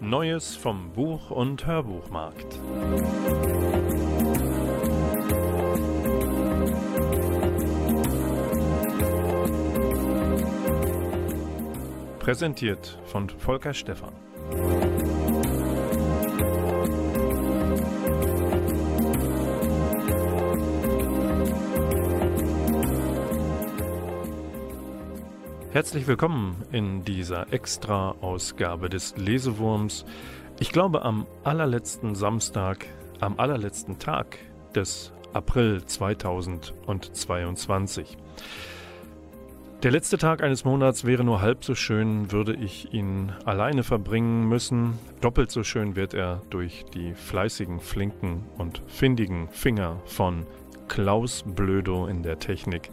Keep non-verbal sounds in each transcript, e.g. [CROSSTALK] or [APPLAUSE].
Neues vom Buch- und Hörbuchmarkt. Präsentiert von Volker Stephan. Herzlich willkommen in dieser Extra-Ausgabe des Lesewurms. Ich glaube am allerletzten Samstag, am allerletzten Tag des April 2022. Der letzte Tag eines Monats wäre nur halb so schön, würde ich ihn alleine verbringen müssen. Doppelt so schön wird er durch die fleißigen, flinken und findigen Finger von Klaus Blödo in der Technik.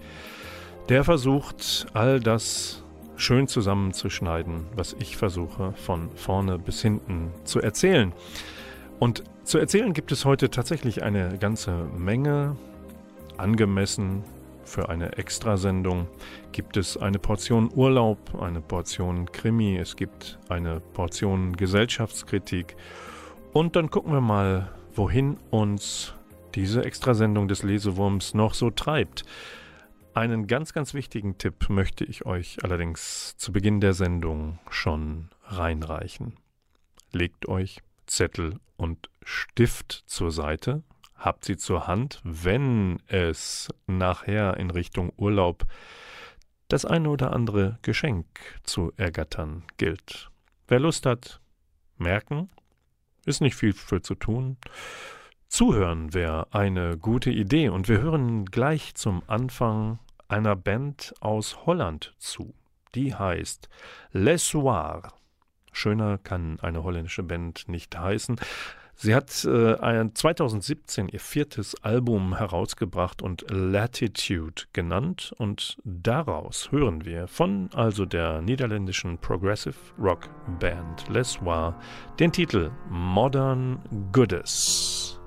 Der versucht, all das schön zusammenzuschneiden, was ich versuche, von vorne bis hinten zu erzählen. Und zu erzählen gibt es heute tatsächlich eine ganze Menge. Angemessen für eine Extrasendung gibt es eine Portion Urlaub, eine Portion Krimi, es gibt eine Portion Gesellschaftskritik. Und dann gucken wir mal, wohin uns diese Extrasendung des Lesewurms noch so treibt. Einen ganz, ganz wichtigen Tipp möchte ich euch allerdings zu Beginn der Sendung schon reinreichen. Legt euch Zettel und Stift zur Seite, habt sie zur Hand, wenn es nachher in Richtung Urlaub das eine oder andere Geschenk zu ergattern gilt. Wer Lust hat, merken, ist nicht viel für zu tun. Zuhören wäre eine gute Idee und wir hören gleich zum Anfang einer Band aus Holland zu. Die heißt Les Soirs. Schöner kann eine holländische Band nicht heißen. Sie hat äh, 2017 ihr viertes Album herausgebracht und Latitude genannt und daraus hören wir von also der niederländischen Progressive Rock Band Les Soirs den Titel Modern Goodness.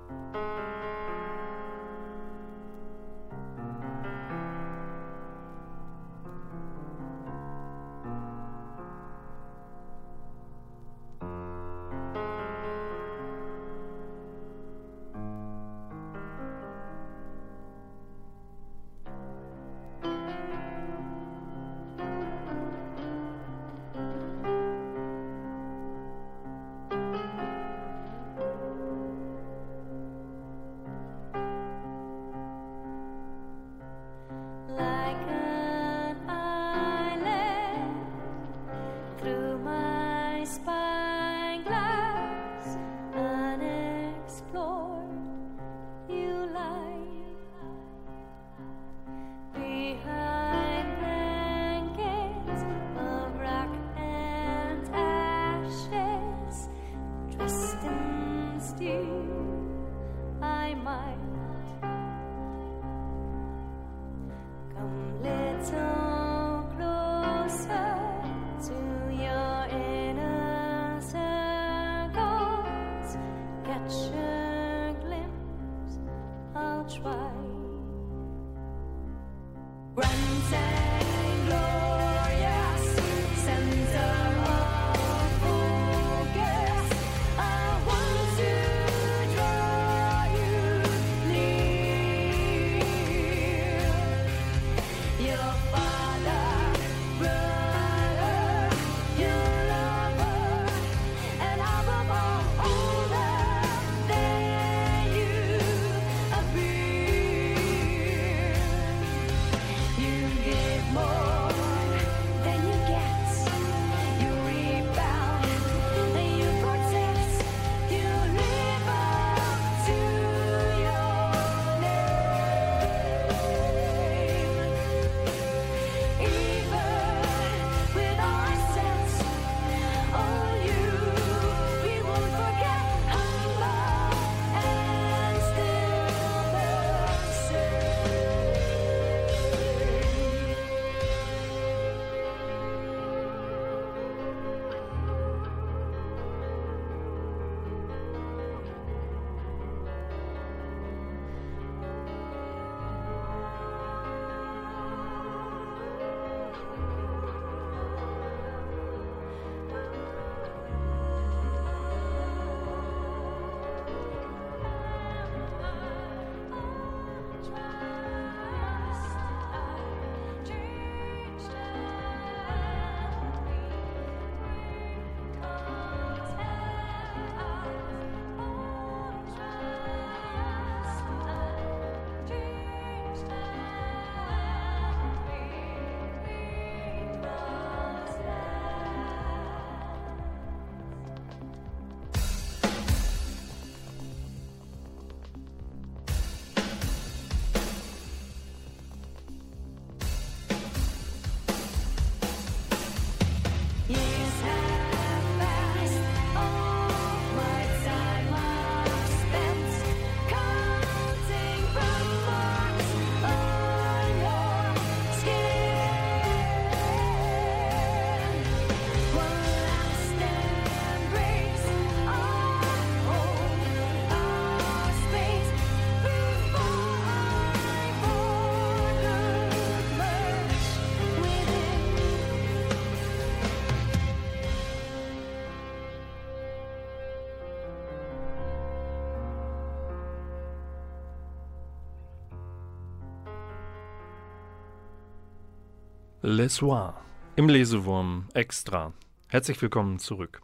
Le Soir im Lesewurm extra. Herzlich willkommen zurück.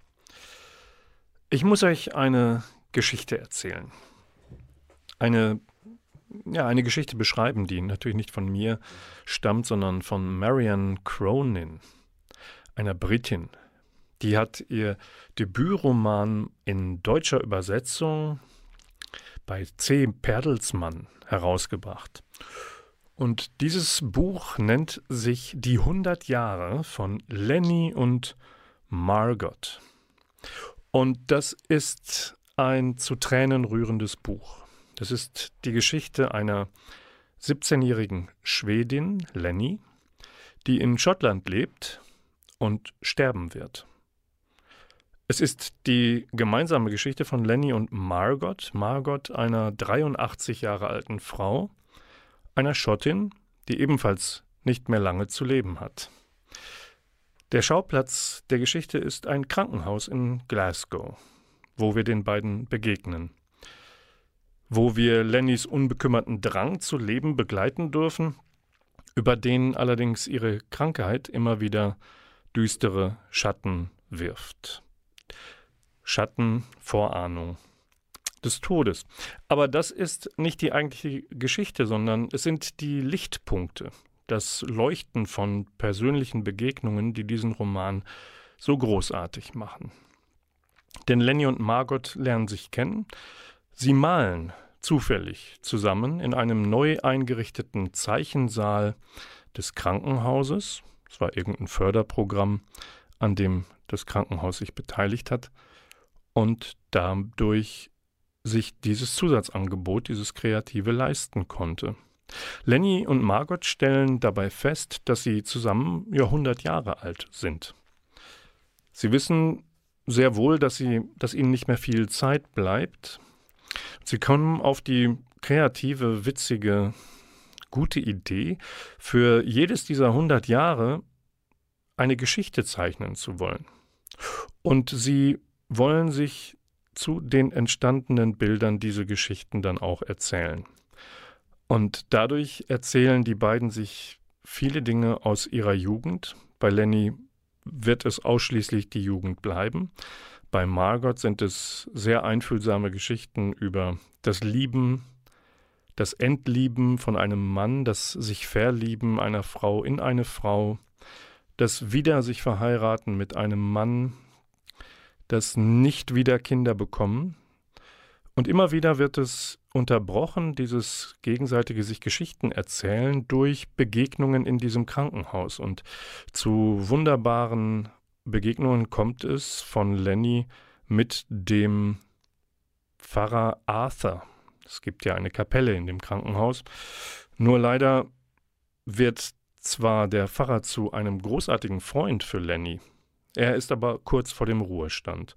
Ich muss euch eine Geschichte erzählen. Eine, ja, eine Geschichte beschreiben, die natürlich nicht von mir stammt, sondern von Marianne Cronin, einer Britin. Die hat ihr Debütroman in deutscher Übersetzung bei C. Perdelsmann herausgebracht. Und dieses Buch nennt sich Die 100 Jahre von Lenny und Margot. Und das ist ein zu Tränen rührendes Buch. Das ist die Geschichte einer 17-jährigen Schwedin, Lenny, die in Schottland lebt und sterben wird. Es ist die gemeinsame Geschichte von Lenny und Margot, Margot einer 83 Jahre alten Frau, einer Schottin, die ebenfalls nicht mehr lange zu leben hat. Der Schauplatz der Geschichte ist ein Krankenhaus in Glasgow, wo wir den beiden begegnen, wo wir Lennys unbekümmerten Drang zu leben begleiten dürfen, über den allerdings ihre Krankheit immer wieder düstere Schatten wirft. Schatten, Vorahnung des Todes. Aber das ist nicht die eigentliche Geschichte, sondern es sind die Lichtpunkte, das Leuchten von persönlichen Begegnungen, die diesen Roman so großartig machen. Denn Lenny und Margot lernen sich kennen. Sie malen zufällig zusammen in einem neu eingerichteten Zeichensaal des Krankenhauses. Es war irgendein Förderprogramm, an dem das Krankenhaus sich beteiligt hat. Und dadurch sich dieses Zusatzangebot, dieses Kreative leisten konnte. Lenny und Margot stellen dabei fest, dass sie zusammen ja 100 Jahre alt sind. Sie wissen sehr wohl, dass, sie, dass ihnen nicht mehr viel Zeit bleibt. Sie kommen auf die kreative, witzige, gute Idee, für jedes dieser 100 Jahre eine Geschichte zeichnen zu wollen. Und sie wollen sich zu den entstandenen Bildern diese Geschichten dann auch erzählen. Und dadurch erzählen die beiden sich viele Dinge aus ihrer Jugend. Bei Lenny wird es ausschließlich die Jugend bleiben. Bei Margot sind es sehr einfühlsame Geschichten über das Lieben, das Entlieben von einem Mann, das sich Verlieben einer Frau in eine Frau, das Wieder sich verheiraten mit einem Mann, das nicht wieder Kinder bekommen. Und immer wieder wird es unterbrochen, dieses gegenseitige sich Geschichten erzählen, durch Begegnungen in diesem Krankenhaus. Und zu wunderbaren Begegnungen kommt es von Lenny mit dem Pfarrer Arthur. Es gibt ja eine Kapelle in dem Krankenhaus. Nur leider wird zwar der Pfarrer zu einem großartigen Freund für Lenny, er ist aber kurz vor dem Ruhestand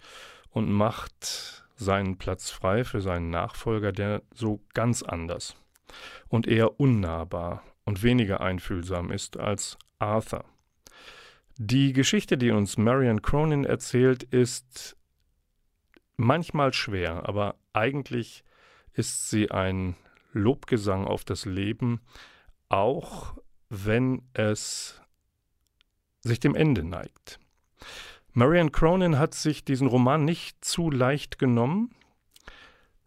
und macht seinen Platz frei für seinen Nachfolger, der so ganz anders und eher unnahbar und weniger einfühlsam ist als Arthur. Die Geschichte, die uns Marian Cronin erzählt, ist manchmal schwer, aber eigentlich ist sie ein Lobgesang auf das Leben, auch wenn es sich dem Ende neigt. Marianne Cronin hat sich diesen Roman nicht zu leicht genommen.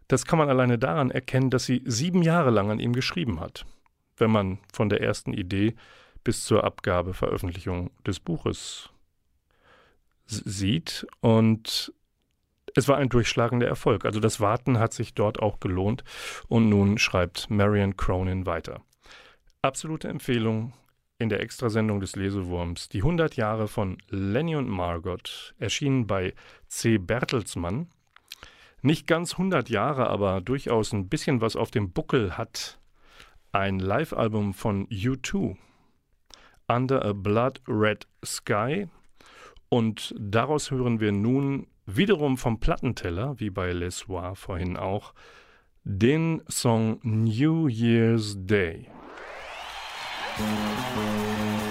Das kann man alleine daran erkennen, dass sie sieben Jahre lang an ihm geschrieben hat, wenn man von der ersten Idee bis zur Abgabe, Veröffentlichung des Buches sieht. Und es war ein durchschlagender Erfolg. Also das Warten hat sich dort auch gelohnt. Und nun schreibt Marianne Cronin weiter. Absolute Empfehlung, in der Extrasendung des Lesewurms Die 100 Jahre von Lenny und Margot erschienen bei C. Bertelsmann. Nicht ganz 100 Jahre, aber durchaus ein bisschen was auf dem Buckel hat ein Live-Album von U2, Under a Blood Red Sky. Und daraus hören wir nun wiederum vom Plattenteller, wie bei Les Soir vorhin auch, den Song New Year's Day. Thank you.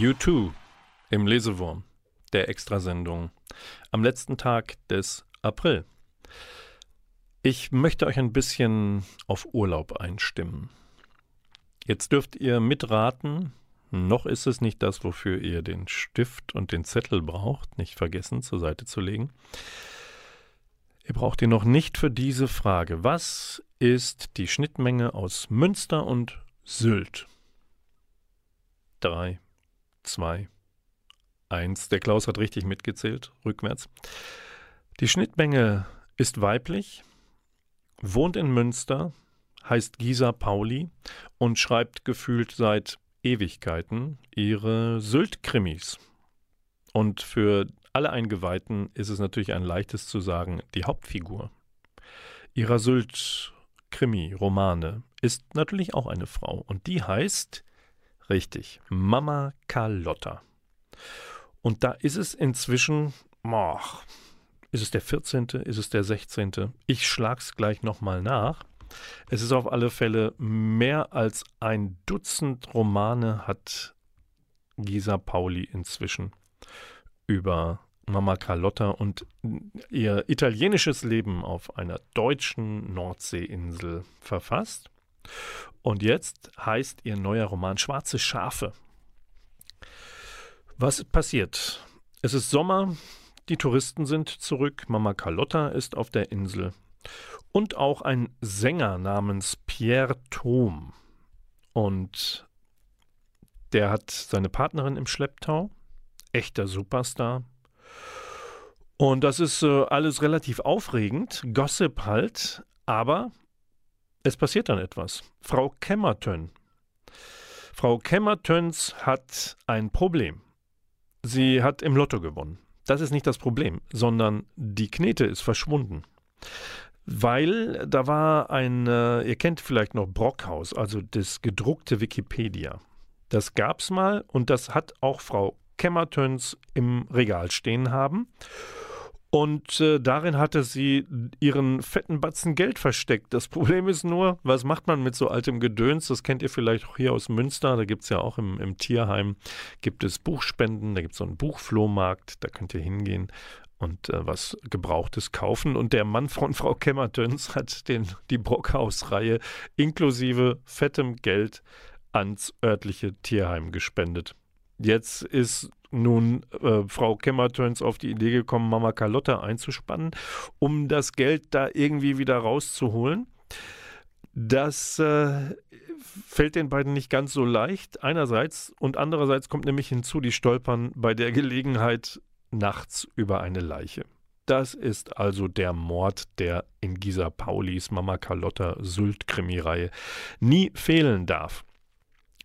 U2 im Lesewurm der Extrasendung am letzten Tag des April. Ich möchte euch ein bisschen auf Urlaub einstimmen. Jetzt dürft ihr mitraten, noch ist es nicht das, wofür ihr den Stift und den Zettel braucht, nicht vergessen zur Seite zu legen. Ihr braucht ihn noch nicht für diese Frage. Was ist die Schnittmenge aus Münster und Sylt? Drei, zwei, eins. Der Klaus hat richtig mitgezählt, rückwärts. Die Schnittmenge ist weiblich, wohnt in Münster, heißt Gisa Pauli und schreibt gefühlt seit Ewigkeiten ihre Sylt-Krimis. Und für alle Eingeweihten ist es natürlich ein leichtes zu sagen, die Hauptfigur ihrer Sylt-Krimi-Romane ist natürlich auch eine Frau. Und die heißt Richtig, Mama Carlotta. Und da ist es inzwischen, oh, ist es der 14., ist es der 16.? Ich schlag's gleich nochmal nach. Es ist auf alle Fälle mehr als ein Dutzend Romane hat Gisa Pauli inzwischen über Mama Carlotta und ihr italienisches Leben auf einer deutschen Nordseeinsel verfasst. Und jetzt heißt ihr neuer Roman Schwarze Schafe. Was passiert? Es ist Sommer, die Touristen sind zurück, Mama Carlotta ist auf der Insel und auch ein Sänger namens Pierre Thom. Und der hat seine Partnerin im Schlepptau, echter Superstar. Und das ist äh, alles relativ aufregend, Gossip halt, aber es passiert dann etwas. Frau Kemmertön. Frau Kemmertöns hat ein Problem. Sie hat im Lotto gewonnen. Das ist nicht das Problem, sondern die Knete ist verschwunden. Weil da war ein, äh, ihr kennt vielleicht noch Brockhaus, also das gedruckte Wikipedia. Das gab's mal und das hat auch Frau Kemmertöns im Regal stehen haben. Und äh, darin hatte sie ihren fetten Batzen Geld versteckt. Das [LAUGHS] Problem ist nur, was macht man mit so altem Gedöns? Das kennt ihr vielleicht auch hier aus Münster. Da gibt es ja auch im, im Tierheim, gibt es Buchspenden, da gibt es so einen Buchflohmarkt, da könnt ihr hingehen. und äh, was Gebrauchtes kaufen. Und der Mann von Frau Kemmertöns hat den, die Brockhaus-Reihe inklusive fettem Geld ans örtliche Tierheim gespendet. Jetzt ist nun äh, Frau Kemmertöns auf die Idee gekommen, Mama Carlotta einzuspannen, um das Geld da irgendwie wieder rauszuholen. Das äh, fällt den beiden nicht ganz so leicht, einerseits, und andererseits kommt nämlich hinzu, die stolpern bei der Gelegenheit nachts über eine Leiche. Das ist also der Mord, der in Gisa Paulis Mama Carlotta Sylt-Krimireihe nie fehlen darf.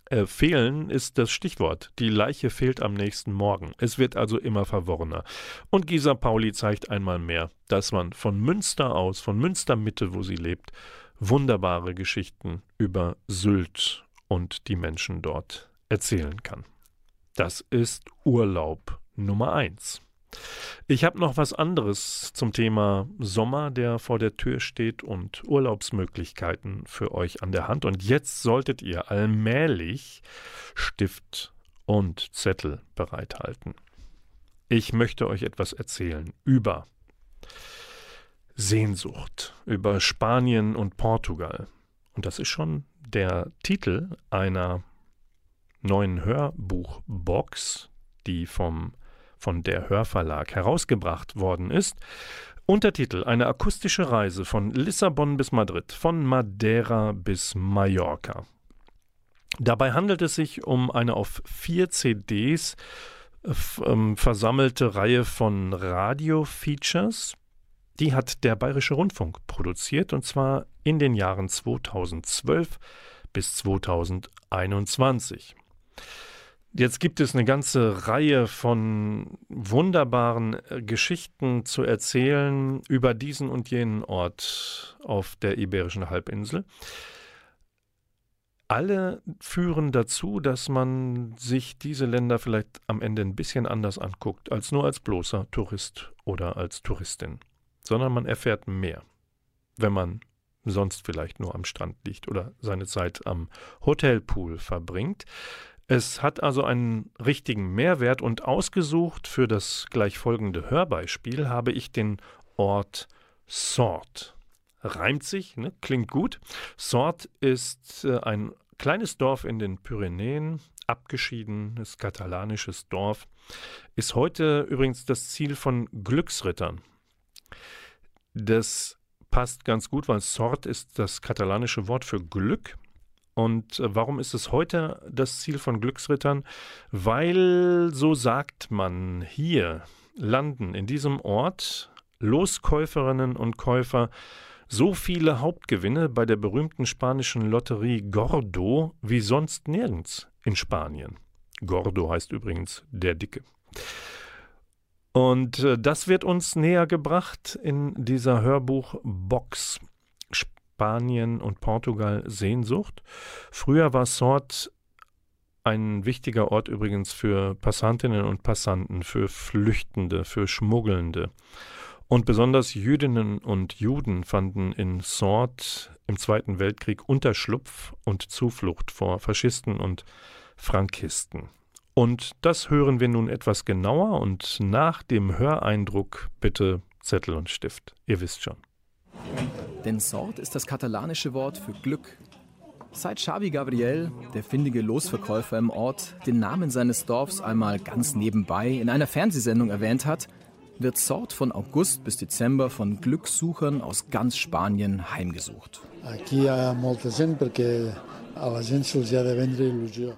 Äh, fehlen ist das Stichwort. Die Leiche fehlt am nächsten Morgen. Es wird also immer verworrener. Und Gisa Pauli zeigt einmal mehr, dass man von Münster aus, von Münster Mitte, wo sie lebt, wunderbare Geschichten über Sylt und die Menschen dort erzählen kann. Das ist Urlaub Nummer eins. Ich habe noch was anderes zum Thema Sommer, der vor der Tür steht und Urlaubsmöglichkeiten für euch an der Hand. Und jetzt solltet ihr allmählich Stift und Zettel bereithalten. Ich möchte euch etwas erzählen über Sehnsucht, über Spanien und Portugal. Und das ist schon der Titel einer neuen Hörbuchbox, die vom von der Hörverlag herausgebracht worden ist. Untertitel Eine akustische Reise von Lissabon bis Madrid, von Madeira bis Mallorca. Dabei handelt es sich um eine auf vier CDs ähm, versammelte Reihe von Radio-Features. Die hat der Bayerische Rundfunk produziert und zwar in den Jahren 2012 bis 2021. Jetzt gibt es eine ganze Reihe von wunderbaren äh, Geschichten zu erzählen über diesen und jenen Ort auf der Iberischen Halbinsel. Alle führen dazu, dass man sich diese Länder vielleicht am Ende ein bisschen anders anguckt, als nur als bloßer Tourist oder als Touristin, sondern man erfährt mehr, wenn man sonst vielleicht nur am Strand liegt oder seine Zeit am Hotelpool verbringt. Es hat also einen richtigen Mehrwert und ausgesucht für das gleich folgende Hörbeispiel habe ich den Ort Sort. Reimt sich, ne? klingt gut. Sort ist äh, ein kleines Dorf in den Pyrenäen, abgeschiedenes katalanisches Dorf, ist heute übrigens das Ziel von Glücksrittern. Das passt ganz gut, weil Sort ist das katalanische Wort für Glück. Und äh, warum ist es heute das Ziel von Glücksrittern? Weil, so sagt man, hier landen in diesem Ort Loskäuferinnen und Käufer so viele Hauptgewinne bei der berühmten spanischen Lotterie Gordo wie sonst nirgends in Spanien. Gordo heißt übrigens der Dicke. Und äh, das wird uns näher gebracht in dieser Hörbuchbox. Spanien und Portugal Sehnsucht. Früher war Sort ein wichtiger Ort übrigens für Passantinnen und Passanten, für Flüchtende, für Schmuggelnde. Und besonders Jüdinnen und Juden fanden in Sort im Zweiten Weltkrieg Unterschlupf und Zuflucht vor Faschisten und Frankisten. Und das hören wir nun etwas genauer und nach dem Höreindruck bitte Zettel und Stift. Ihr wisst schon. Denn Sort ist das katalanische Wort für Glück. Seit Xavi Gabriel, der findige Losverkäufer im Ort, den Namen seines Dorfs einmal ganz nebenbei in einer Fernsehsendung erwähnt hat, wird Sort von August bis Dezember von Glückssuchern aus ganz Spanien heimgesucht.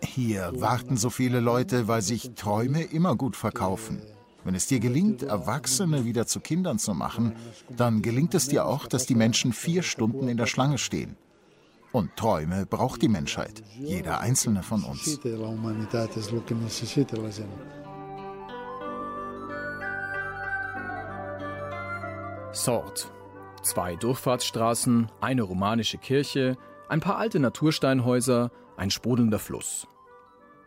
Hier warten so viele Leute, weil sich Träume immer gut verkaufen. Wenn es dir gelingt, Erwachsene wieder zu Kindern zu machen, dann gelingt es dir auch, dass die Menschen vier Stunden in der Schlange stehen. Und Träume braucht die Menschheit, jeder einzelne von uns. Sort. Zwei Durchfahrtsstraßen, eine romanische Kirche, ein paar alte Natursteinhäuser, ein sprudelnder Fluss.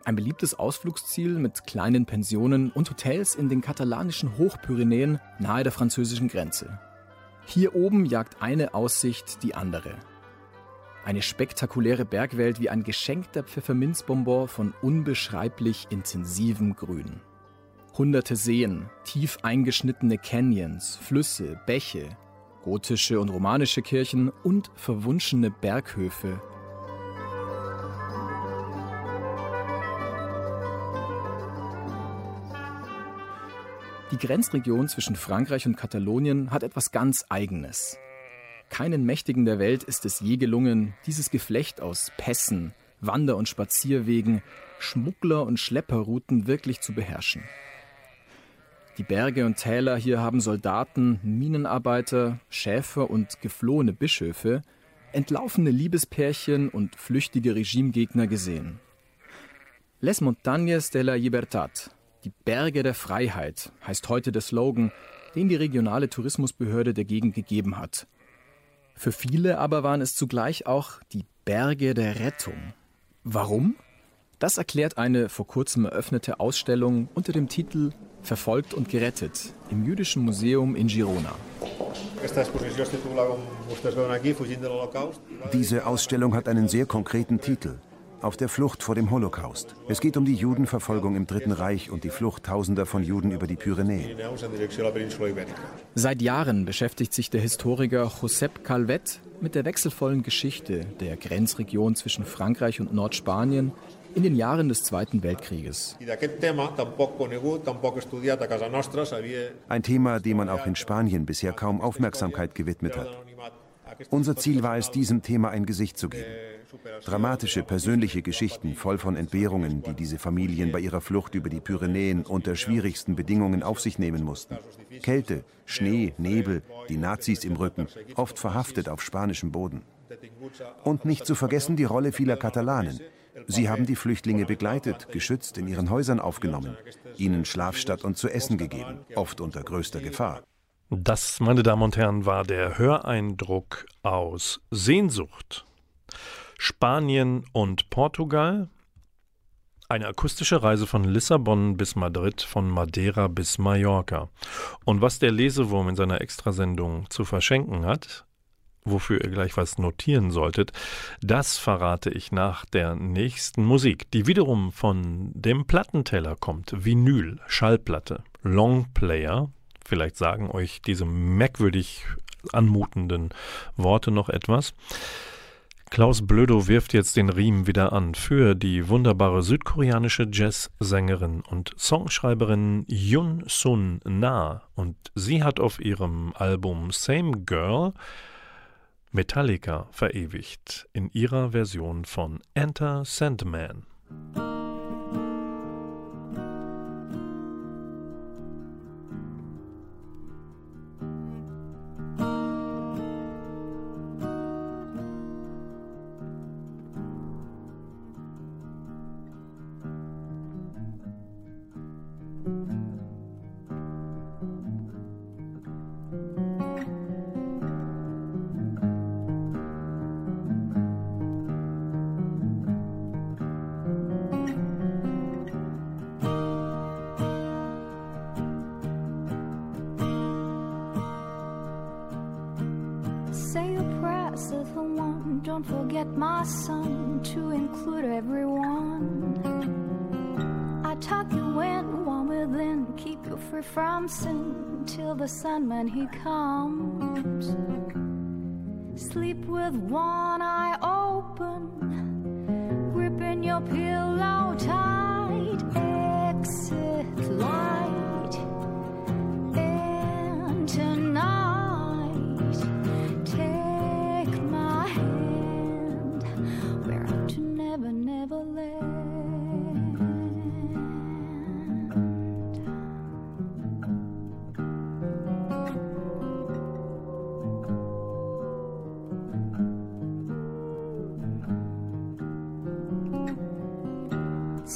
Ein beliebtes Ausflugsziel mit kleinen Pensionen und Hotels in den katalanischen Hochpyrenäen nahe der französischen Grenze. Hier oben jagt eine Aussicht die andere. Eine spektakuläre Bergwelt wie ein geschenkter Pfefferminzbonbon von unbeschreiblich intensivem Grün. Hunderte Seen, tief eingeschnittene Canyons, Flüsse, Bäche, gotische und romanische Kirchen und verwunschene Berghöfe. Die Grenzregion zwischen Frankreich und Katalonien hat etwas ganz Eigenes. Keinen Mächtigen der Welt ist es je gelungen, dieses Geflecht aus Pässen, Wander- und Spazierwegen, Schmuggler- und Schlepperrouten wirklich zu beherrschen. Die Berge und Täler hier haben Soldaten, Minenarbeiter, Schäfer und geflohene Bischöfe, entlaufene Liebespärchen und flüchtige Regimegegner gesehen. Les Montañas de la Libertad, die Berge der Freiheit, heißt heute der Slogan, den die regionale Tourismusbehörde der Gegend gegeben hat. Für viele aber waren es zugleich auch die Berge der Rettung. Warum? Das erklärt eine vor kurzem eröffnete Ausstellung unter dem Titel Verfolgt und gerettet im Jüdischen Museum in Girona. Diese Ausstellung hat einen sehr konkreten Titel. Auf der Flucht vor dem Holocaust. Es geht um die Judenverfolgung im Dritten Reich und die Flucht Tausender von Juden über die Pyrenäen. Seit Jahren beschäftigt sich der Historiker Josep Calvet mit der wechselvollen Geschichte der Grenzregion zwischen Frankreich und Nordspanien in den Jahren des Zweiten Weltkrieges. Ein Thema, dem man auch in Spanien bisher kaum Aufmerksamkeit gewidmet hat. Unser Ziel war es, diesem Thema ein Gesicht zu geben. Dramatische persönliche Geschichten voll von Entbehrungen, die diese Familien bei ihrer Flucht über die Pyrenäen unter schwierigsten Bedingungen auf sich nehmen mussten. Kälte, Schnee, Nebel, die Nazis im Rücken, oft verhaftet auf spanischem Boden. Und nicht zu vergessen die Rolle vieler Katalanen. Sie haben die Flüchtlinge begleitet, geschützt, in ihren Häusern aufgenommen, ihnen Schlafstatt und zu essen gegeben, oft unter größter Gefahr. Das, meine Damen und Herren, war der Höreindruck aus Sehnsucht. Spanien und Portugal. Eine akustische Reise von Lissabon bis Madrid, von Madeira bis Mallorca. Und was der Lesewurm in seiner Extrasendung zu verschenken hat, wofür ihr gleich was notieren solltet, das verrate ich nach der nächsten Musik, die wiederum von dem Plattenteller kommt. Vinyl, Schallplatte, Longplayer. Vielleicht sagen euch diese merkwürdig anmutenden Worte noch etwas. Klaus Blödo wirft jetzt den Riemen wieder an für die wunderbare südkoreanische Jazzsängerin und Songschreiberin Yun Sun Na und sie hat auf ihrem Album Same Girl Metallica verewigt in ihrer Version von Enter Sandman. The Sandman he comes.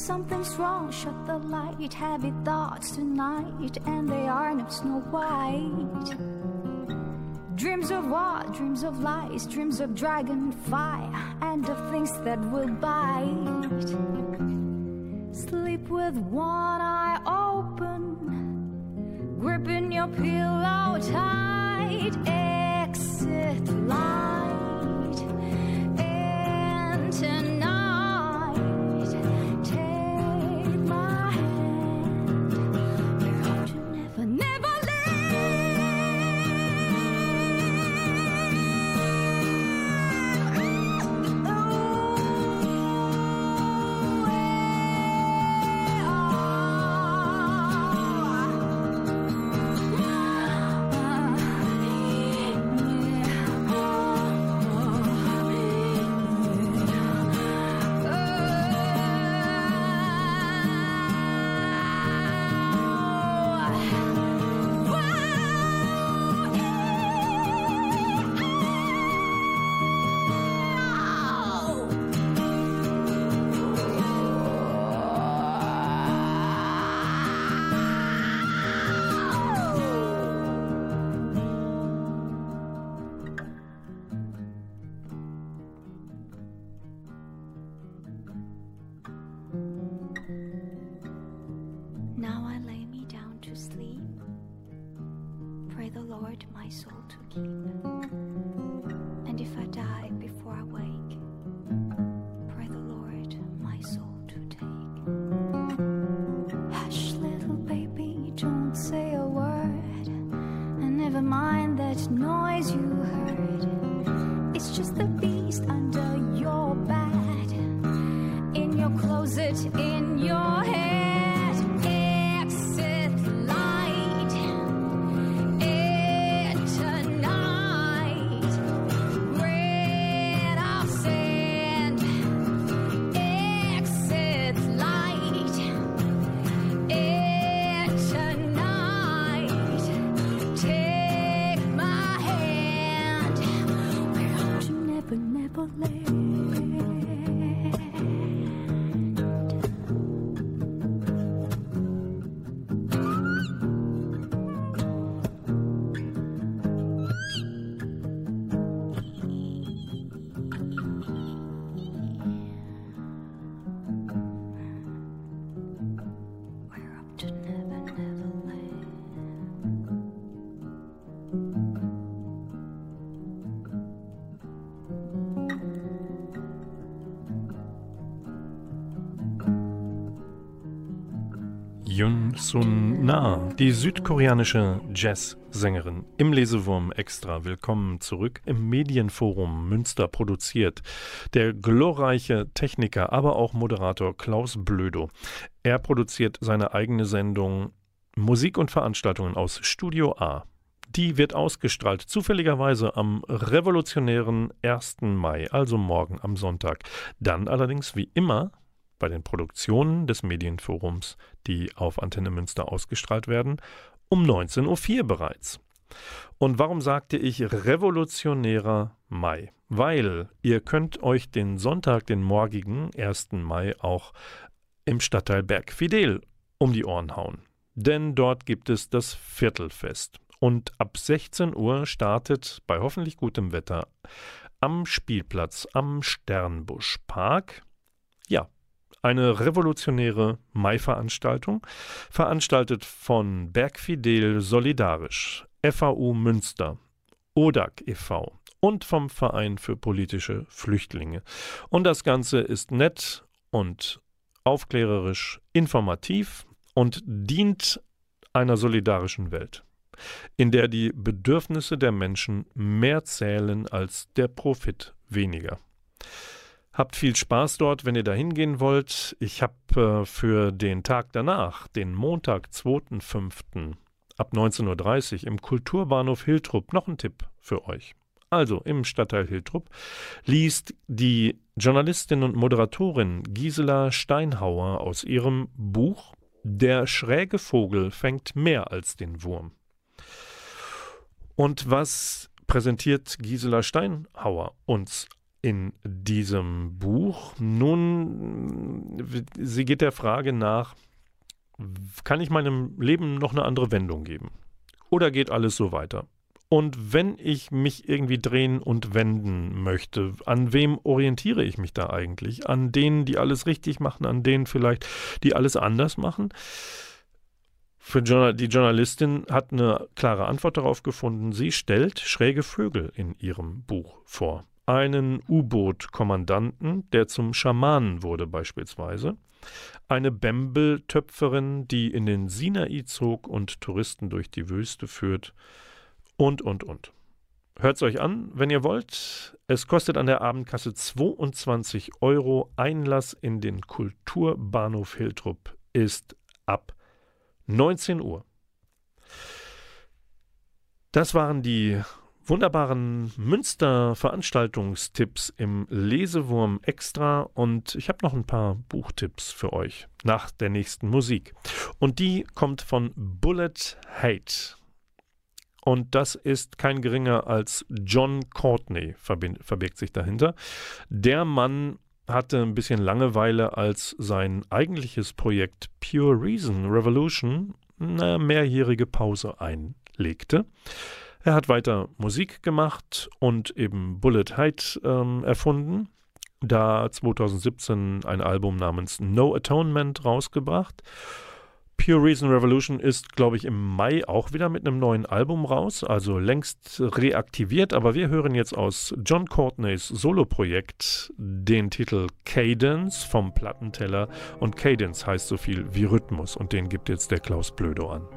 Something's wrong, shut the light. Heavy thoughts tonight, and they aren't snow white. Dreams of what? Dreams of lies, dreams of dragon fire, and of things that will bite. Sleep with one eye open, gripping your pillow tight. Exit light, My soul to keep. Sun Na, die südkoreanische Jazzsängerin, im Lesewurm extra. Willkommen zurück im Medienforum Münster produziert. Der glorreiche Techniker, aber auch Moderator Klaus Blödo. Er produziert seine eigene Sendung Musik und Veranstaltungen aus Studio A. Die wird ausgestrahlt, zufälligerweise am revolutionären 1. Mai, also morgen am Sonntag. Dann allerdings wie immer bei den Produktionen des Medienforums, die auf Antenne Münster ausgestrahlt werden, um 19.04 Uhr bereits. Und warum sagte ich revolutionärer Mai? Weil ihr könnt euch den Sonntag, den morgigen 1. Mai, auch im Stadtteil Bergfidel um die Ohren hauen. Denn dort gibt es das Viertelfest. Und ab 16 Uhr startet bei hoffentlich gutem Wetter am Spielplatz am Sternbuschpark, ja, eine revolutionäre Mai-Veranstaltung, veranstaltet von Bergfidel Solidarisch, FAU Münster, ODAC e.V. und vom Verein für politische Flüchtlinge. Und das Ganze ist nett und aufklärerisch, informativ und dient einer solidarischen Welt, in der die Bedürfnisse der Menschen mehr zählen als der Profit weniger. Habt viel Spaß dort, wenn ihr da hingehen wollt. Ich habe äh, für den Tag danach, den Montag, 2.5. ab 19.30 Uhr im Kulturbahnhof Hiltrup noch einen Tipp für euch. Also im Stadtteil Hiltrup liest die Journalistin und Moderatorin Gisela Steinhauer aus ihrem Buch Der schräge Vogel fängt mehr als den Wurm. Und was präsentiert Gisela Steinhauer uns in diesem Buch? Nun, sie geht der Frage nach, kann ich meinem Leben noch eine andere Wendung geben? Oder geht alles so weiter? Und wenn ich mich irgendwie drehen und wenden möchte, an wem orientiere ich mich da eigentlich? An denen, die alles richtig machen, an denen vielleicht, die alles anders machen? Für die Journalistin hat eine klare Antwort darauf gefunden. Sie stellt schräge Vögel in ihrem Buch vor. Einen U-Boot-Kommandanten, der zum Schamanen wurde beispielsweise. Eine Bembel-Töpferin, die in den Sinai zog und Touristen durch die Wüste führt. Und, und, und. Hört's euch an, wenn ihr wollt. Es kostet an der Abendkasse 22 Euro. Einlass in den Kulturbahnhof Hiltrup ist ab 19 Uhr. Das waren die wunderbaren Münster-Veranstaltungstipps im Lesewurm Extra und ich habe noch ein paar Buchtipps für euch nach der nächsten Musik. Und die kommt von Bullet Hate. Und das ist kein geringer als John Courtney, verbirgt sich dahinter. Der Mann hatte ein bisschen Langeweile, als sein eigentliches Projekt Pure Reason Revolution eine mehrjährige Pause einlegte. Er hat weiter Musik gemacht und eben Bullet Height ähm, erfunden. Da 2017 ein Album namens No Atonement rausgebracht. Pure Reason Revolution ist, glaube ich, im Mai auch wieder mit einem neuen Album raus, also längst reaktiviert, aber wir hören jetzt aus John Courtneys Soloprojekt den Titel Cadence vom Plattenteller und Cadence heißt so viel wie Rhythmus und den gibt jetzt der Klaus Blödo an.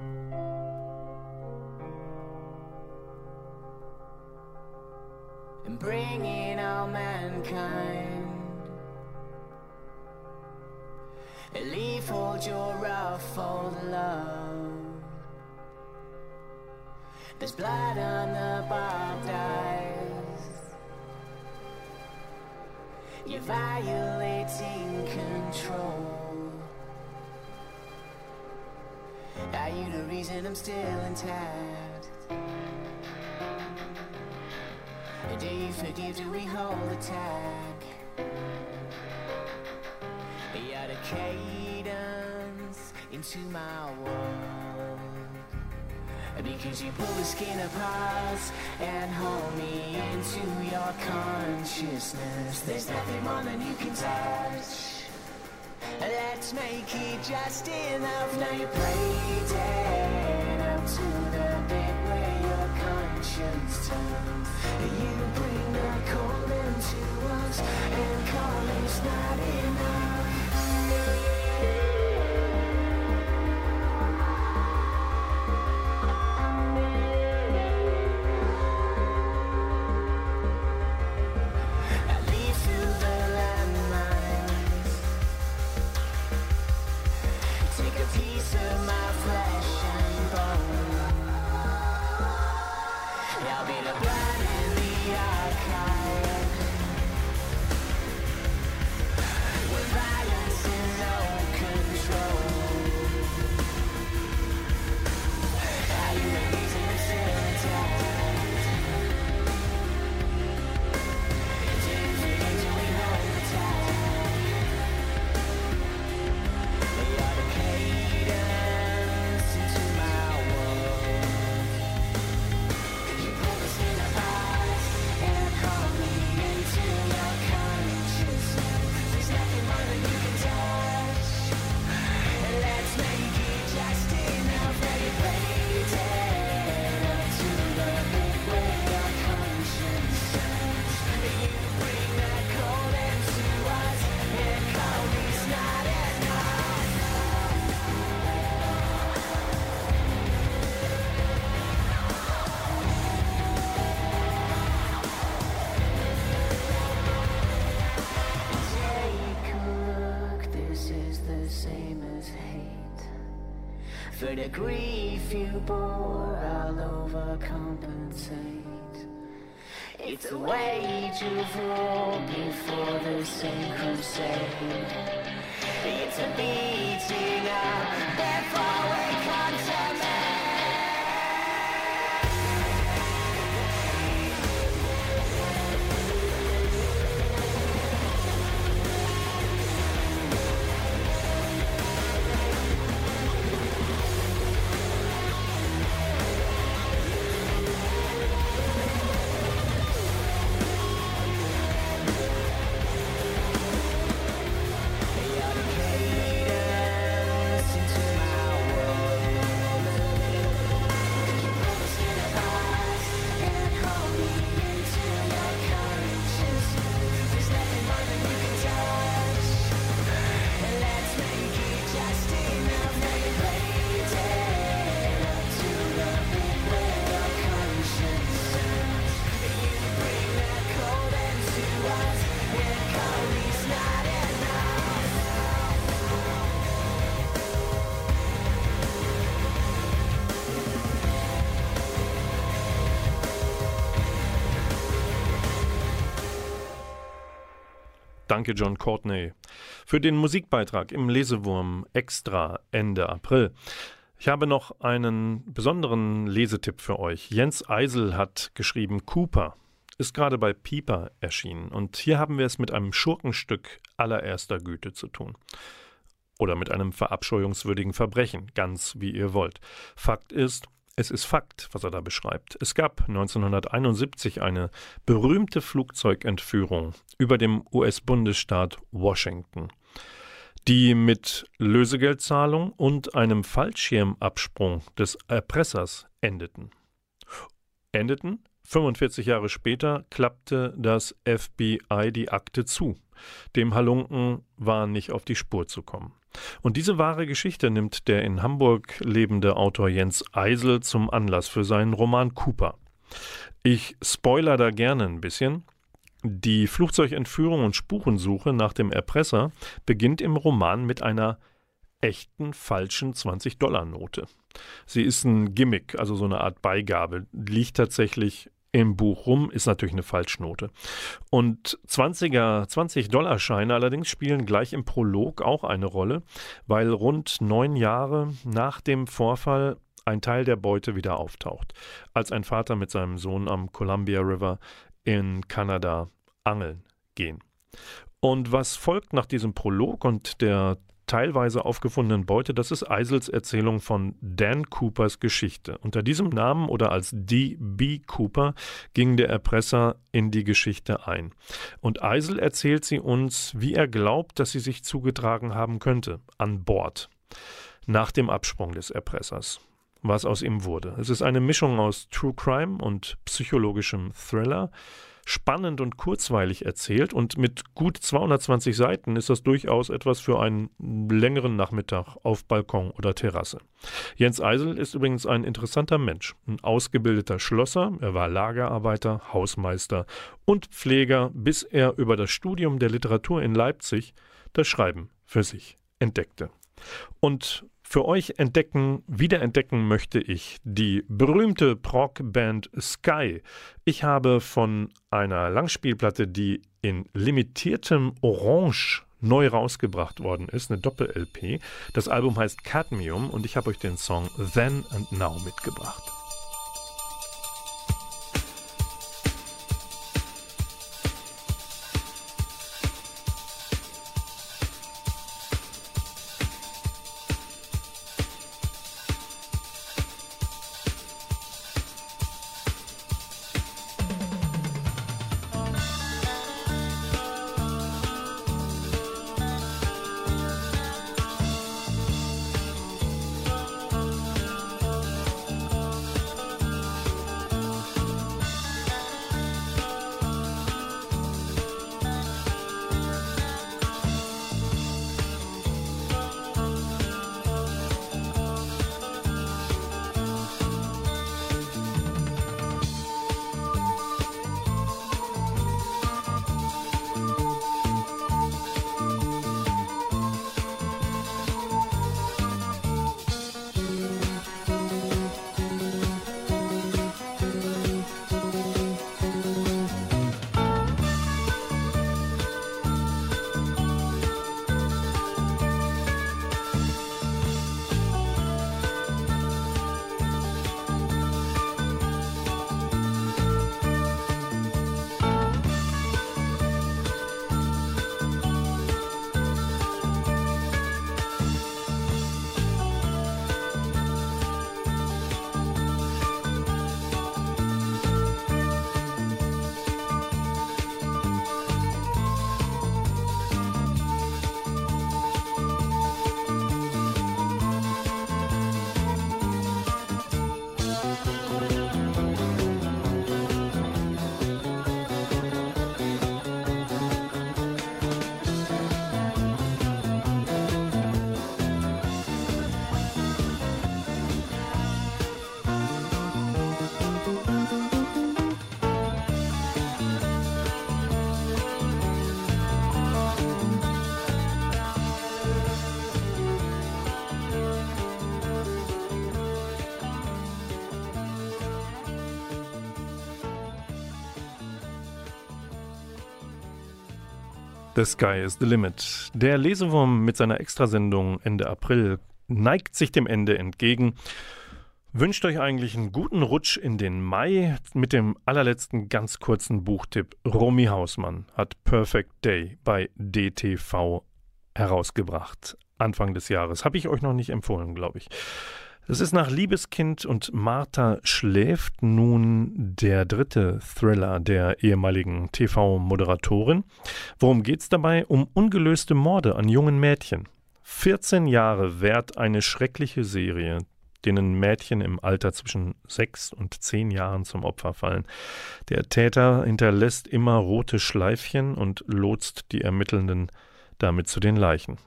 Bringing all mankind A leaf hold your ruffled love. There's blood on the barbed eyes. You're violating control. Are you the reason I'm still intact? Do you forgive? Do we hold attack? You're the cadence into my world. Because you pull the skin apart and hold me into your consciousness. There's nothing more than you can touch. Let's make it just enough. Now you're playing up to the bit where your conscience turns. And call is not enough. grief you bore, I'll overcompensate. It's a wage you've rolled before the same crusade. It's a beating up Danke, John Courtney, für den Musikbeitrag im Lesewurm Extra Ende April. Ich habe noch einen besonderen Lesetipp für euch. Jens Eisel hat geschrieben Cooper, ist gerade bei Pieper erschienen. Und hier haben wir es mit einem Schurkenstück allererster Güte zu tun. Oder mit einem verabscheuungswürdigen Verbrechen, ganz wie ihr wollt. Fakt ist, es ist Fakt, was er da beschreibt. Es gab 1971 eine berühmte Flugzeugentführung über dem US-Bundesstaat Washington. die mit Lösegeldzahlung und einem Fallschirmabsprung des Erpressers endeten. Endeten 45 Jahre später klappte das FBI die Akte zu. Dem Halunken war nicht auf die Spur zu kommen. Und diese wahre Geschichte nimmt der in Hamburg lebende Autor Jens Eisel zum Anlass für seinen Roman Cooper. Ich spoiler da gerne ein bisschen. Die Flugzeugentführung und Spurensuche nach dem Erpresser beginnt im Roman mit einer echten falschen 20-Dollar-Note. Sie ist ein Gimmick, also so eine Art Beigabe, liegt tatsächlich im Buch rum, ist natürlich eine Falschnote. Und 20er, 20-Dollar-Scheine allerdings spielen gleich im Prolog auch eine Rolle, weil rund neun Jahre nach dem Vorfall ein Teil der Beute wieder auftaucht, als ein Vater mit seinem Sohn am Columbia River in Kanada angeln gehen. Und was folgt nach diesem Prolog und der teilweise aufgefundenen Beute, das ist Eisels Erzählung von Dan Coopers Geschichte. Unter diesem Namen oder als D.B. Cooper ging der Erpresser in die Geschichte ein. Und Eisel erzählt sie uns, wie er glaubt, dass sie sich zugetragen haben könnte, an Bord, nach dem Absprung des Erpressers was aus ihm wurde. Es ist eine Mischung aus True Crime und psychologischem Thriller, spannend und kurzweilig erzählt und mit gut 220 Seiten ist das durchaus etwas für einen längeren Nachmittag auf Balkon oder Terrasse. Jens Eisel ist übrigens ein interessanter Mensch, ein ausgebildeter Schlosser, er war Lagerarbeiter, Hausmeister und Pfleger, bis er über das Studium der Literatur in Leipzig das Schreiben für sich entdeckte. Und für euch entdecken, wiederentdecken möchte ich die berühmte Prog-Band Sky. Ich habe von einer Langspielplatte, die in limitiertem Orange neu rausgebracht worden ist, eine Doppel-LP. Das Album heißt Cadmium und ich habe euch den Song Then and Now mitgebracht. The Sky is the Limit. Der Lesewurm mit seiner Extrasendung Ende April neigt sich dem Ende entgegen. Wünscht euch eigentlich einen guten Rutsch in den Mai mit dem allerletzten ganz kurzen Buchtipp. Romy Hausmann hat Perfect Day bei DTV herausgebracht. Anfang des Jahres. Habe ich euch noch nicht empfohlen, glaube ich. Es ist nach Liebeskind und Martha schläft nun der dritte Thriller der ehemaligen TV-Moderatorin. Worum geht's dabei? Um ungelöste Morde an jungen Mädchen. 14 Jahre währt eine schreckliche Serie, denen Mädchen im Alter zwischen sechs und zehn Jahren zum Opfer fallen. Der Täter hinterlässt immer rote Schleifchen und lotst die Ermittelnden damit zu den Leichen.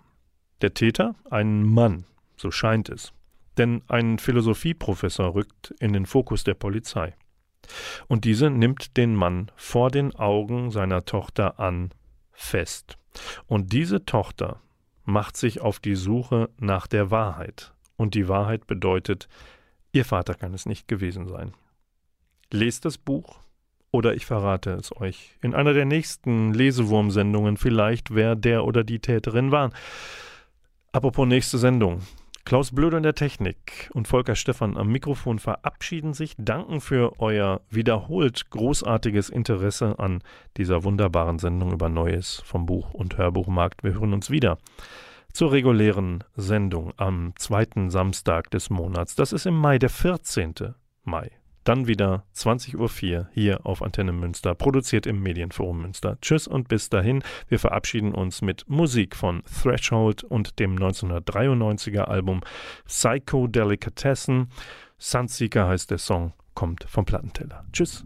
Der Täter? Ein Mann, so scheint es denn ein Philosophieprofessor rückt in den Fokus der Polizei. Und diese nimmt den Mann vor den Augen seiner Tochter an fest. Und diese Tochter macht sich auf die Suche nach der Wahrheit. Und die Wahrheit bedeutet, ihr Vater kann es nicht gewesen sein. Lest das Buch oder ich verrate es euch in einer der nächsten Lesewurmsendungen vielleicht, wer der oder die Täterin war. Apropos nächste Sendung. Klaus Blöde in der Technik und Volker Stephan am Mikrofon verabschieden sich, danken für euer wiederholt großartiges Interesse an dieser wunderbaren Sendung über Neues vom Buch- und Hörbuchmarkt. Wir hören uns wieder zur regulären Sendung am zweiten Samstag des Monats. Das ist im Mai, der 14. Mai. Dann wieder 20.04 Uhr hier auf Antenne Münster, produziert im Medienforum Münster. Tschüss und bis dahin. Wir verabschieden uns mit Musik von Threshold und dem 1993er Album Psycho Delicatessen. Sunseeker heißt der Song, kommt vom Plattenteller. Tschüss.